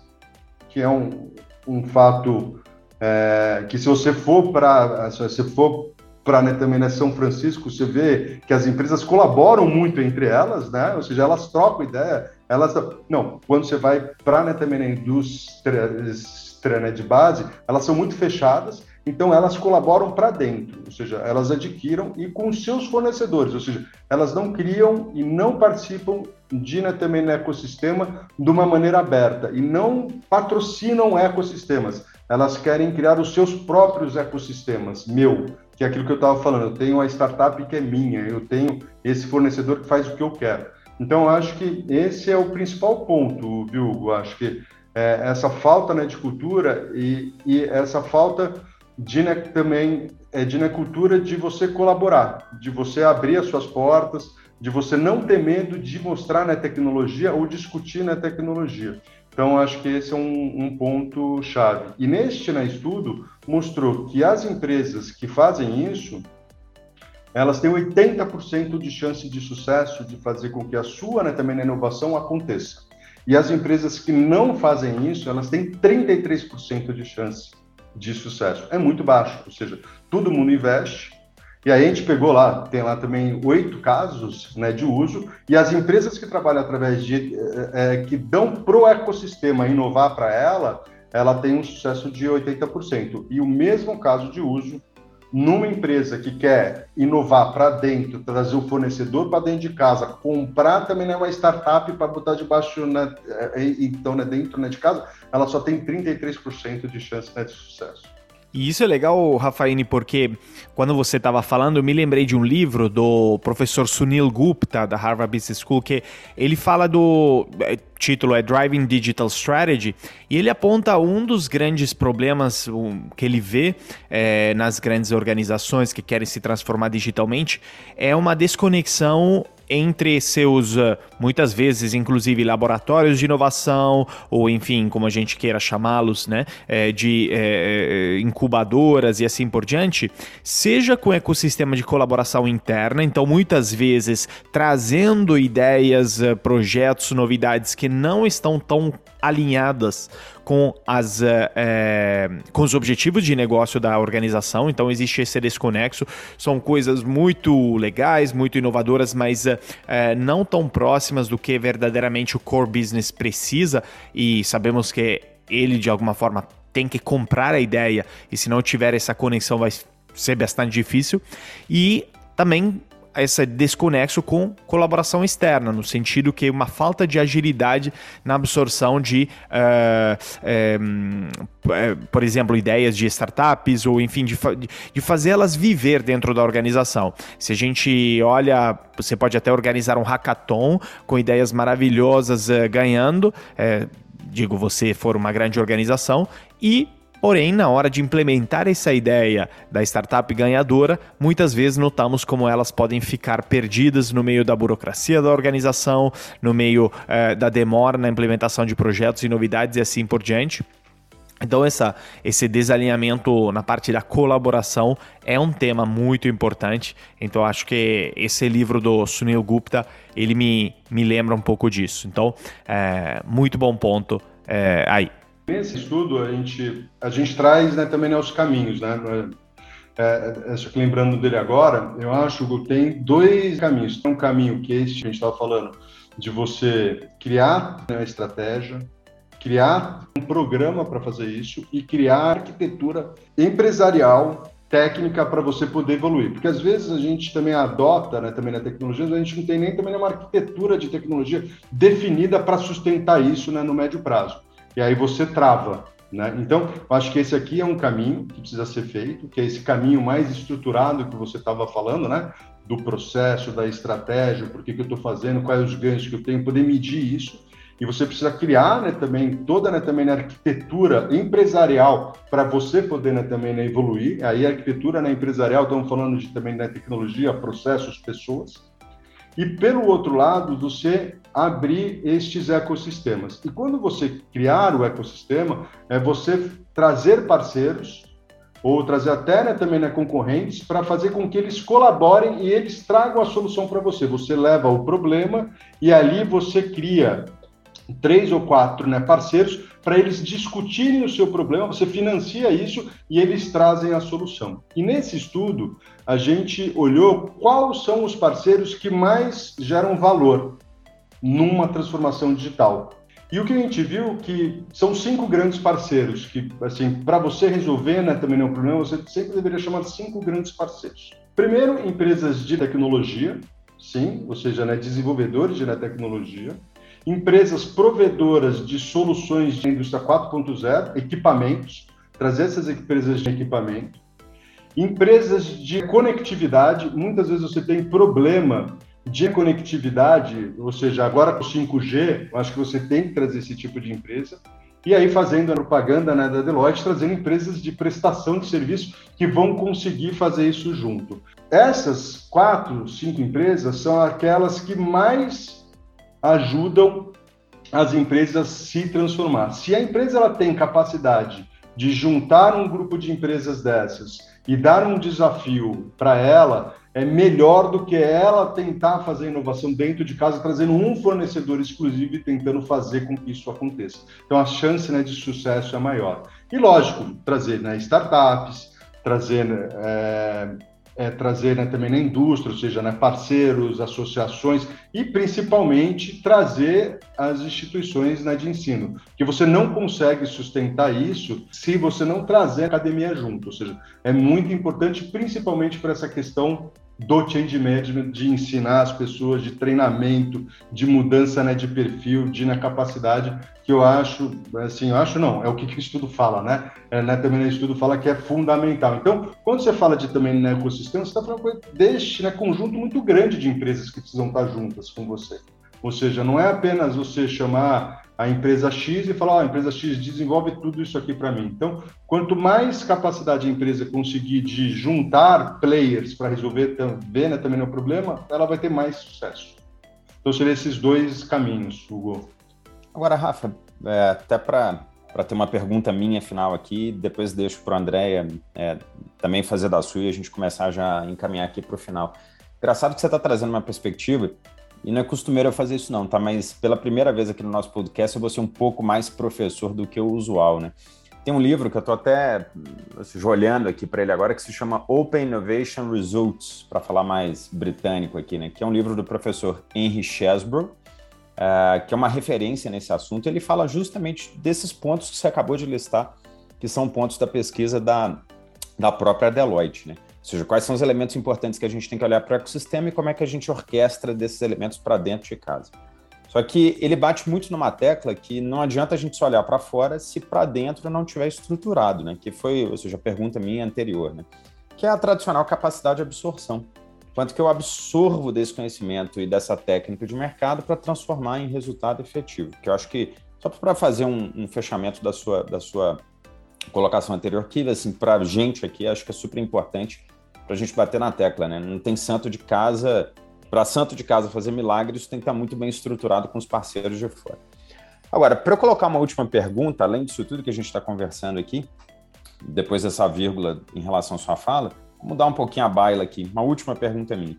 que é um, um fato é, que se você for para se você for para né, também né, São Francisco, você vê que as empresas colaboram muito entre elas, né? Ou seja, elas trocam ideia, elas não. Quando você vai para né, também na indústria, indústria né, de base, elas são muito fechadas. Então elas colaboram para dentro, ou seja, elas adquiram e com seus fornecedores, ou seja, elas não criam e não participam de né, também no ecossistema de uma maneira aberta e não patrocinam ecossistemas. Elas querem criar os seus próprios ecossistemas, meu que é aquilo que eu estava falando. Eu tenho uma startup que é minha, eu tenho esse fornecedor que faz o que eu quero. Então, eu acho que esse é o principal ponto, viu, Hugo? Acho que é, essa falta né, de cultura e, e essa falta de né, também é, de né, cultura de você colaborar, de você abrir as suas portas, de você não ter medo de mostrar na tecnologia ou discutir na tecnologia. Então, acho que esse é um, um ponto chave. E neste né, estudo mostrou que as empresas que fazem isso, elas têm 80% de chance de sucesso de fazer com que a sua né, também a inovação aconteça. E as empresas que não fazem isso, elas têm 33% de chance de sucesso. É muito baixo, ou seja, todo mundo investe, e aí a gente pegou lá, tem lá também oito casos né, de uso, e as empresas que trabalham através de, é, que dão para o ecossistema inovar para ela, ela tem um sucesso de 80%. E o mesmo caso de uso numa empresa que quer inovar para dentro, trazer o fornecedor para dentro de casa, comprar também né, uma startup para botar debaixo, né, então né, dentro né, de casa, ela só tem 33% de chance né, de sucesso. E isso é legal, Rafaine, porque quando você estava falando, eu me lembrei de um livro do professor Sunil Gupta, da Harvard Business School, que ele fala do. O é, título é Driving Digital Strategy, e ele aponta um dos grandes problemas que ele vê é, nas grandes organizações que querem se transformar digitalmente é uma desconexão entre seus, uh, muitas vezes, inclusive, laboratórios de inovação, ou enfim, como a gente queira chamá-los, né, é, de é, incubadoras e assim por diante, seja com ecossistema de colaboração interna, então muitas vezes trazendo ideias, projetos, novidades que não estão tão alinhadas com, as, é, com os objetivos de negócio da organização, então existe esse desconexo. São coisas muito legais, muito inovadoras, mas é, não tão próximas do que verdadeiramente o core business precisa, e sabemos que ele, de alguma forma, tem que comprar a ideia, e se não tiver essa conexão, vai ser bastante difícil. E também esse desconexo com colaboração externa, no sentido que uma falta de agilidade na absorção de, uh, por exemplo, ideias de startups ou, enfim, de, de fazê-las viver dentro da organização. Se a gente olha, você pode até organizar um hackathon com ideias maravilhosas uh, ganhando, digo, você for uma grande organização, e Porém, na hora de implementar essa ideia da startup ganhadora, muitas vezes notamos como elas podem ficar perdidas no meio da burocracia da organização, no meio eh, da demora na implementação de projetos e novidades e assim por diante. Então, essa, esse desalinhamento na parte da colaboração é um tema muito importante. Então, acho que esse livro do Sunil Gupta, ele me, me lembra um pouco disso. Então, é, muito bom ponto é, aí. Nesse estudo, a gente, a gente traz né, também né, os caminhos, né? É, é, que lembrando dele agora, eu acho que tem dois caminhos. Tem um caminho que é que a gente estava falando, de você criar uma estratégia, criar um programa para fazer isso e criar arquitetura empresarial técnica para você poder evoluir. Porque às vezes a gente também adota, né, também na tecnologia, mas a gente não tem nem também uma arquitetura de tecnologia definida para sustentar isso né, no médio prazo e aí você trava. Né? Então, acho que esse aqui é um caminho que precisa ser feito, que é esse caminho mais estruturado que você estava falando, né? do processo, da estratégia, por que, que eu estou fazendo, quais os ganhos que eu tenho, poder medir isso. e você precisa criar né, também toda né, também a arquitetura empresarial para você poder né, também né, evoluir. Aí a arquitetura né, empresarial, estamos falando de também da né, tecnologia, processos, pessoas. E pelo outro lado, você abrir estes ecossistemas. E quando você criar o ecossistema, é você trazer parceiros ou trazer até né, também né, concorrentes para fazer com que eles colaborem e eles tragam a solução para você. Você leva o problema e ali você cria três ou quatro né, parceiros para eles discutirem o seu problema, você financia isso e eles trazem a solução. E nesse estudo, a gente olhou quais são os parceiros que mais geram valor numa transformação digital. E o que a gente viu que são cinco grandes parceiros que, assim, para você resolver né, também não é um problema, você sempre deveria chamar cinco grandes parceiros. Primeiro, empresas de tecnologia, sim, ou seja, né, desenvolvedores de tecnologia empresas provedoras de soluções de indústria 4.0, equipamentos, trazer essas empresas de equipamento, empresas de conectividade, muitas vezes você tem problema de conectividade, ou seja, agora com 5G, eu acho que você tem que trazer esse tipo de empresa. E aí, fazendo a propaganda né, da Deloitte, trazendo empresas de prestação de serviço que vão conseguir fazer isso junto. Essas quatro, cinco empresas são aquelas que mais ajudam as empresas a se transformar. Se a empresa ela tem capacidade de juntar um grupo de empresas dessas e dar um desafio para ela, é melhor do que ela tentar fazer inovação dentro de casa, trazendo um fornecedor exclusivo e tentando fazer com que isso aconteça. Então, a chance né, de sucesso é maior. E, lógico, trazer né, startups, trazer é, é, trazer né, também na indústria, ou seja, né, parceiros, associações e principalmente trazer as instituições né, de ensino, que você não consegue sustentar isso se você não trazer a academia junto, ou seja, é muito importante principalmente para essa questão do change management, de ensinar as pessoas, de treinamento, de mudança né, de perfil, de na capacidade, que eu acho, assim, eu acho não, é o que, que o estudo fala, né? É, né também o estudo fala que é fundamental. Então, quando você fala de também né, ecossistema, você está falando deste né, conjunto muito grande de empresas que precisam estar juntas com você. Ou seja, não é apenas você chamar a empresa X e falar, a empresa X desenvolve tudo isso aqui para mim. Então, quanto mais capacidade a empresa conseguir de juntar players para resolver também, né, também o problema, ela vai ter mais sucesso. Então, seriam esses dois caminhos, Hugo. Agora, Rafa, é, até para ter uma pergunta minha final aqui, depois deixo para o Andréia é, também fazer da sua e a gente começar já a encaminhar aqui para o final. Engraçado que você está trazendo uma perspectiva e não é costumeiro eu fazer isso não, tá? Mas pela primeira vez aqui no nosso podcast eu vou ser um pouco mais professor do que o usual, né? Tem um livro que eu estou até assim, olhando aqui para ele agora que se chama Open Innovation Results, para falar mais britânico aqui, né? Que é um livro do professor Henry Chesbrough, uh, que é uma referência nesse assunto. Ele fala justamente desses pontos que você acabou de listar, que são pontos da pesquisa da, da própria Deloitte, né? Ou seja, quais são os elementos importantes que a gente tem que olhar para o ecossistema e como é que a gente orquestra desses elementos para dentro de casa. Só que ele bate muito numa tecla que não adianta a gente só olhar para fora se para dentro não tiver estruturado, né? Que foi, ou seja, a pergunta minha anterior, né? Que é a tradicional capacidade de absorção. Quanto que eu absorvo desse conhecimento e dessa técnica de mercado para transformar em resultado efetivo. Que eu acho que, só para fazer um, um, fechamento da sua, da sua colocação anterior, que assim, para a gente aqui, acho que é super importante para a gente bater na tecla, né? Não tem santo de casa. Para santo de casa fazer milagres, tem que estar muito bem estruturado com os parceiros de fora. Agora, para eu colocar uma última pergunta, além disso tudo que a gente está conversando aqui, depois dessa vírgula em relação à sua fala, mudar um pouquinho a baila aqui. Uma última pergunta minha.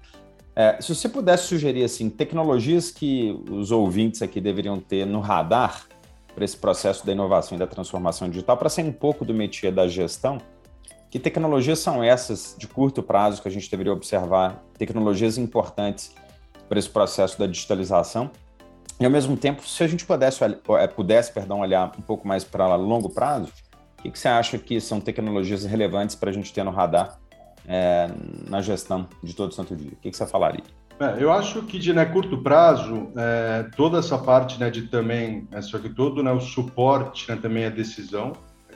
É, se você pudesse sugerir assim, tecnologias que os ouvintes aqui deveriam ter no radar para esse processo da inovação e da transformação digital, para sair um pouco do métier da gestão, que tecnologias são essas de curto prazo que a gente deveria observar? Tecnologias importantes para esse processo da digitalização. E, ao mesmo tempo, se a gente pudesse, é, pudesse perdão, olhar um pouco mais para longo prazo, o que, que, você acha que são tecnologias relevantes para a gente ter no radar é, na gestão de todo santo dia? O que, que você falaria? É, eu acho que de né, curto prazo, é, toda essa parte né, de também, é, só que todo né, o suporte né, também a decisão,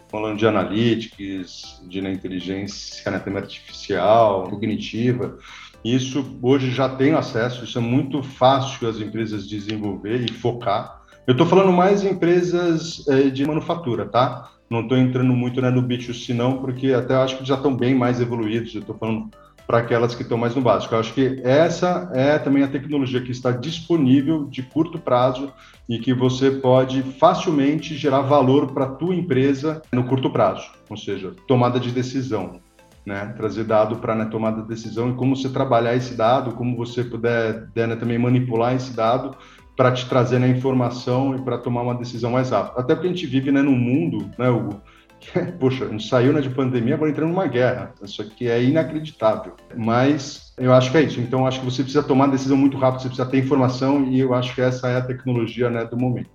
falando de analytics, de né, inteligência né, artificial, cognitiva. Isso hoje já tem acesso, isso é muito fácil as empresas desenvolver e focar. Eu estou falando mais em empresas é, de manufatura, tá? Não estou entrando muito né, no B2C não, porque até acho que já estão bem mais evoluídos. Eu estou falando para aquelas que estão mais no básico. Eu acho que essa é também a tecnologia que está disponível de curto prazo e que você pode facilmente gerar valor para a tua empresa no curto prazo, ou seja, tomada de decisão. Né, trazer dado para né, tomada de decisão e como você trabalhar esse dado, como você puder né, também manipular esse dado para te trazer né, informação e para tomar uma decisão mais rápida. Até porque a gente vive né, num mundo, né, Hugo, Poxa, a gente saiu né, de pandemia, agora entrando numa guerra. Isso aqui é inacreditável. Mas eu acho que é isso. Então, acho que você precisa tomar decisão muito rápido, você precisa ter informação e eu acho que essa é a tecnologia né, do momento.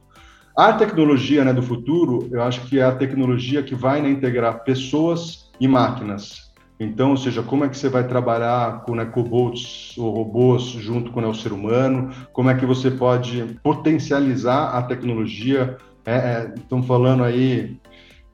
A tecnologia né, do futuro, eu acho que é a tecnologia que vai né, integrar pessoas e máquinas. Então, ou seja, como é que você vai trabalhar com né, cobots ou robôs junto com né, o ser humano? Como é que você pode potencializar a tecnologia? É, é, estão falando aí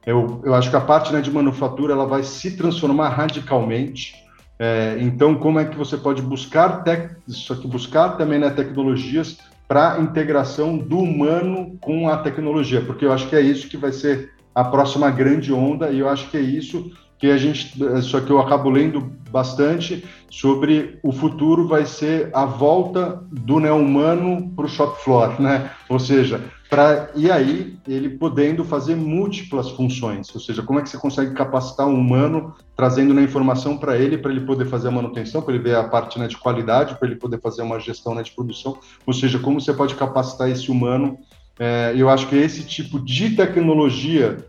eu, eu acho que a parte né, de manufatura ela vai se transformar radicalmente. É, então, como é que você pode buscar tec... isso aqui, buscar também né, tecnologias para integração do humano com a tecnologia? Porque eu acho que é isso que vai ser a próxima grande onda e eu acho que é isso que a gente, só que eu acabo lendo bastante sobre o futuro vai ser a volta do neo-humano para o shop floor, né? Ou seja, para e aí ele podendo fazer múltiplas funções, ou seja, como é que você consegue capacitar um humano trazendo a informação para ele para ele poder fazer a manutenção, para ele ver a parte né, de qualidade, para ele poder fazer uma gestão né, de produção, ou seja, como você pode capacitar esse humano. É, eu acho que esse tipo de tecnologia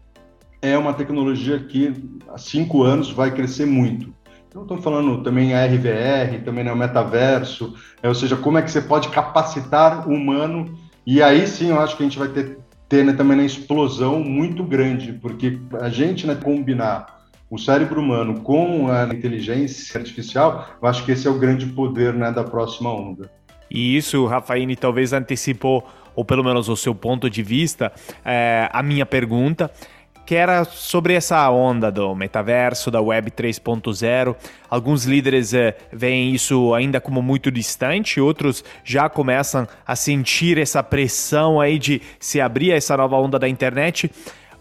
é uma tecnologia que há cinco anos vai crescer muito. Então, estamos falando também a RVR, também né, o metaverso, é, ou seja, como é que você pode capacitar o humano, e aí sim eu acho que a gente vai ter, ter né, também uma explosão muito grande, porque a gente né, combinar o cérebro humano com a inteligência artificial, eu acho que esse é o grande poder né, da próxima onda. E isso, Rafaine, talvez antecipou, ou pelo menos o seu ponto de vista, é, a minha pergunta que era sobre essa onda do metaverso, da Web 3.0. Alguns líderes é, veem isso ainda como muito distante, outros já começam a sentir essa pressão aí de se abrir a essa nova onda da internet.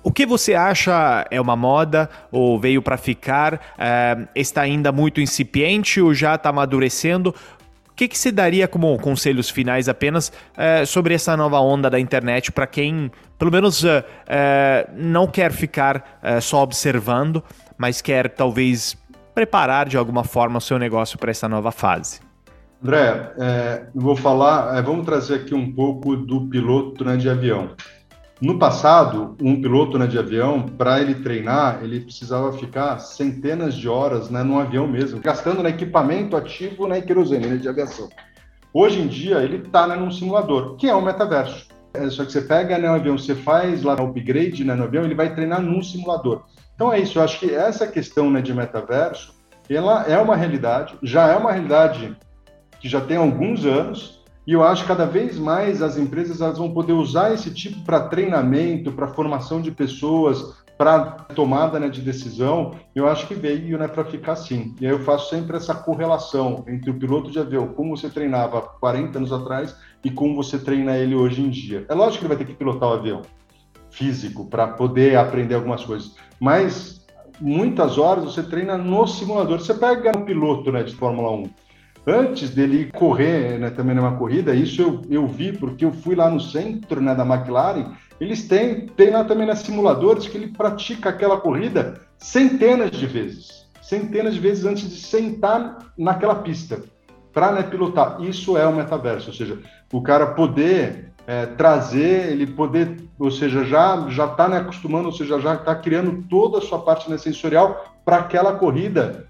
O que você acha é uma moda ou veio para ficar? É, está ainda muito incipiente ou já está amadurecendo? Que, que se daria como conselhos finais apenas é, sobre essa nova onda da internet para quem pelo menos uh, não quer ficar só observando, mas quer talvez preparar de alguma forma o seu negócio para essa nova fase. André, é, vou falar, é, vamos trazer aqui um pouco do piloto né, de avião. No passado, um piloto né, de avião, para ele treinar, ele precisava ficar centenas de horas né, no avião mesmo, gastando né, equipamento ativo né, querosene né, de aviação. Hoje em dia, ele está né, num simulador, que é o metaverso. É, só que você pega né, avião, você faz lá o upgrade né, no avião, ele vai treinar num simulador. Então é isso, eu acho que essa questão né, de metaverso, ela é uma realidade, já é uma realidade que já tem alguns anos, e eu acho que cada vez mais as empresas elas vão poder usar esse tipo para treinamento, para formação de pessoas, para tomada né, de decisão, eu acho que veio né, para ficar assim. E aí eu faço sempre essa correlação entre o piloto de avião, como você treinava 40 anos atrás, e como você treina ele hoje em dia. É lógico que ele vai ter que pilotar o avião físico para poder aprender algumas coisas, mas muitas horas você treina no simulador. Você pega um piloto né, de Fórmula 1, antes dele correr né, também numa corrida, isso eu, eu vi porque eu fui lá no centro né, da McLaren eles têm, têm lá também nas simuladores que ele pratica aquela corrida centenas de vezes. Centenas de vezes antes de sentar naquela pista para né, pilotar. Isso é o metaverso, ou seja, o cara poder é, trazer, ele poder, ou seja, já já está né, acostumando, ou seja, já está criando toda a sua parte né, sensorial para aquela corrida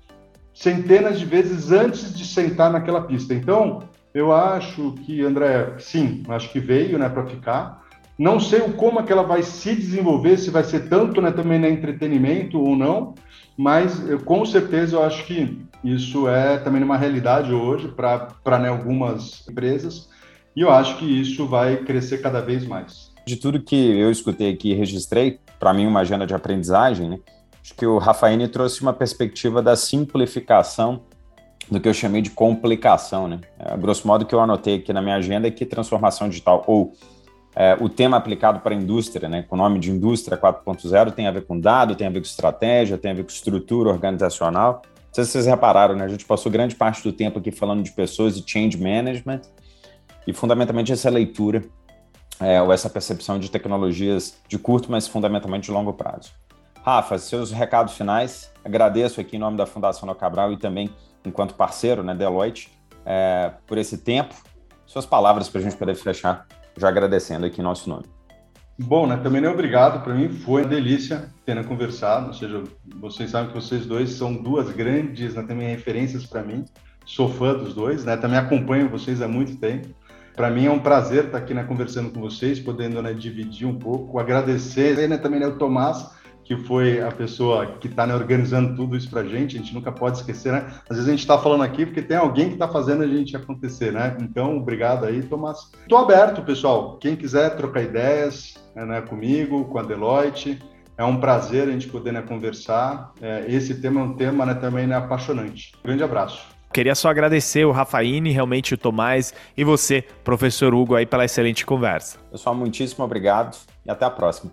centenas de vezes antes de sentar naquela pista. Então, eu acho que, André, sim, acho que veio né, para ficar. Não sei como é que ela vai se desenvolver, se vai ser tanto né, também no entretenimento ou não, mas eu, com certeza eu acho que isso é também uma realidade hoje para né, algumas empresas e eu acho que isso vai crescer cada vez mais. De tudo que eu escutei aqui e registrei, para mim uma agenda de aprendizagem, né? Acho que o Rafael trouxe uma perspectiva da simplificação do que eu chamei de complicação. Né? A grosso modo, que eu anotei aqui na minha agenda é que transformação digital ou é, o tema aplicado para a indústria, né, com o nome de Indústria 4.0, tem a ver com dado, tem a ver com estratégia, tem a ver com estrutura organizacional. Não sei se vocês repararam, né, a gente passou grande parte do tempo aqui falando de pessoas e change management, e fundamentalmente essa leitura, é, ou essa percepção de tecnologias de curto, mas fundamentalmente de longo prazo. Rafa, seus recados finais, agradeço aqui em nome da Fundação No Cabral e também enquanto parceiro, né, Deloitte, é, por esse tempo. Suas palavras para a gente poder fechar já agradecendo aqui nosso nome. Bom, né? Também é obrigado. Para mim foi uma delícia ter conversado. Ou seja, vocês sabem que vocês dois são duas grandes, né, também referências para mim. Sou fã dos dois, né? Também acompanho vocês há muito tempo. Para mim é um prazer estar aqui né, conversando com vocês, podendo né, dividir um pouco, agradecer né, também né, o Tomás que foi a pessoa que está né, organizando tudo isso para a gente. A gente nunca pode esquecer, né? Às vezes a gente está falando aqui porque tem alguém que está fazendo a gente acontecer, né? Então, obrigado aí, Tomás. Estou aberto, pessoal. Quem quiser trocar ideias né, comigo, com a Deloitte, é um prazer a gente poder né, conversar. É, esse tema é um tema né, também né, apaixonante. Grande abraço. Queria só agradecer o Rafaíne, realmente o Tomás e você, professor Hugo, aí pela excelente conversa. Pessoal, muitíssimo obrigado e até a próxima.